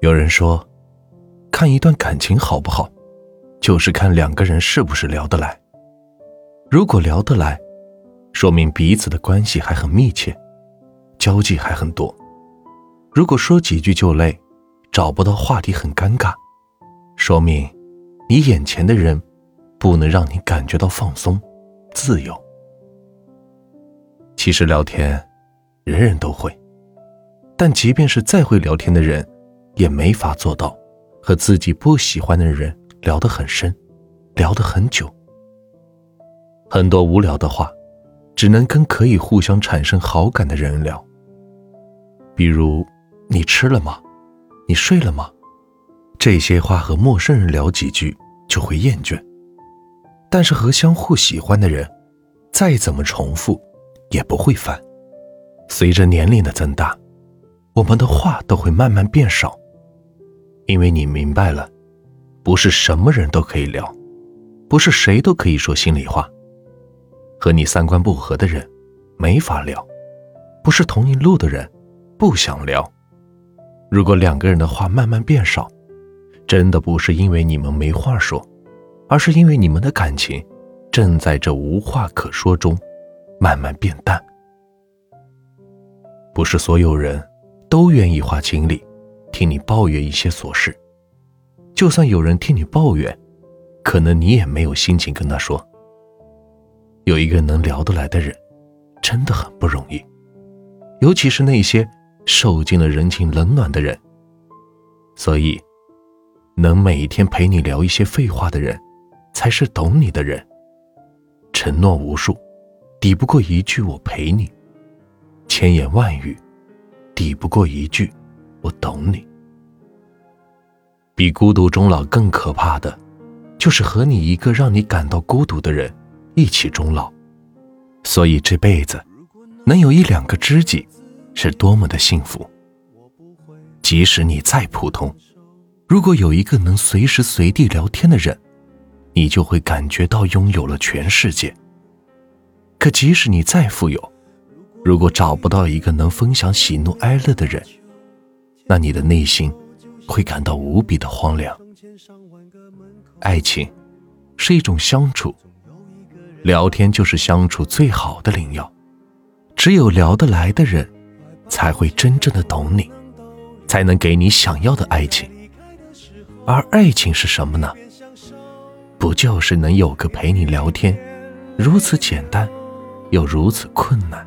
有人说，看一段感情好不好，就是看两个人是不是聊得来。如果聊得来，说明彼此的关系还很密切，交际还很多。如果说几句就累，找不到话题很尴尬，说明你眼前的人不能让你感觉到放松、自由。其实聊天，人人都会，但即便是再会聊天的人。也没法做到和自己不喜欢的人聊得很深，聊得很久。很多无聊的话，只能跟可以互相产生好感的人聊。比如，你吃了吗？你睡了吗？这些话和陌生人聊几句就会厌倦，但是和相互喜欢的人，再怎么重复也不会烦。随着年龄的增大，我们的话都会慢慢变少。因为你明白了，不是什么人都可以聊，不是谁都可以说心里话。和你三观不合的人，没法聊；不是同一路的人，不想聊。如果两个人的话慢慢变少，真的不是因为你们没话说，而是因为你们的感情正在这无话可说中慢慢变淡。不是所有人都愿意花精力。听你抱怨一些琐事，就算有人听你抱怨，可能你也没有心情跟他说。有一个能聊得来的人，真的很不容易，尤其是那些受尽了人情冷暖的人。所以，能每天陪你聊一些废话的人，才是懂你的人。承诺无数，抵不过一句“我陪你”；千言万语，抵不过一句。我懂你，比孤独终老更可怕的，就是和你一个让你感到孤独的人一起终老。所以这辈子能有一两个知己，是多么的幸福。即使你再普通，如果有一个能随时随地聊天的人，你就会感觉到拥有了全世界。可即使你再富有，如果找不到一个能分享喜怒哀乐的人，那你的内心会感到无比的荒凉。爱情是一种相处，聊天就是相处最好的灵药。只有聊得来的人，才会真正的懂你，才能给你想要的爱情。而爱情是什么呢？不就是能有个陪你聊天，如此简单，又如此困难。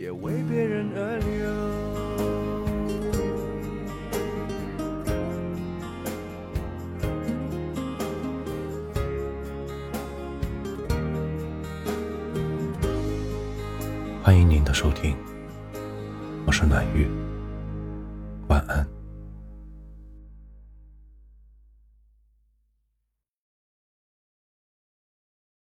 也为别人而流。欢迎您的收听我是暖玉。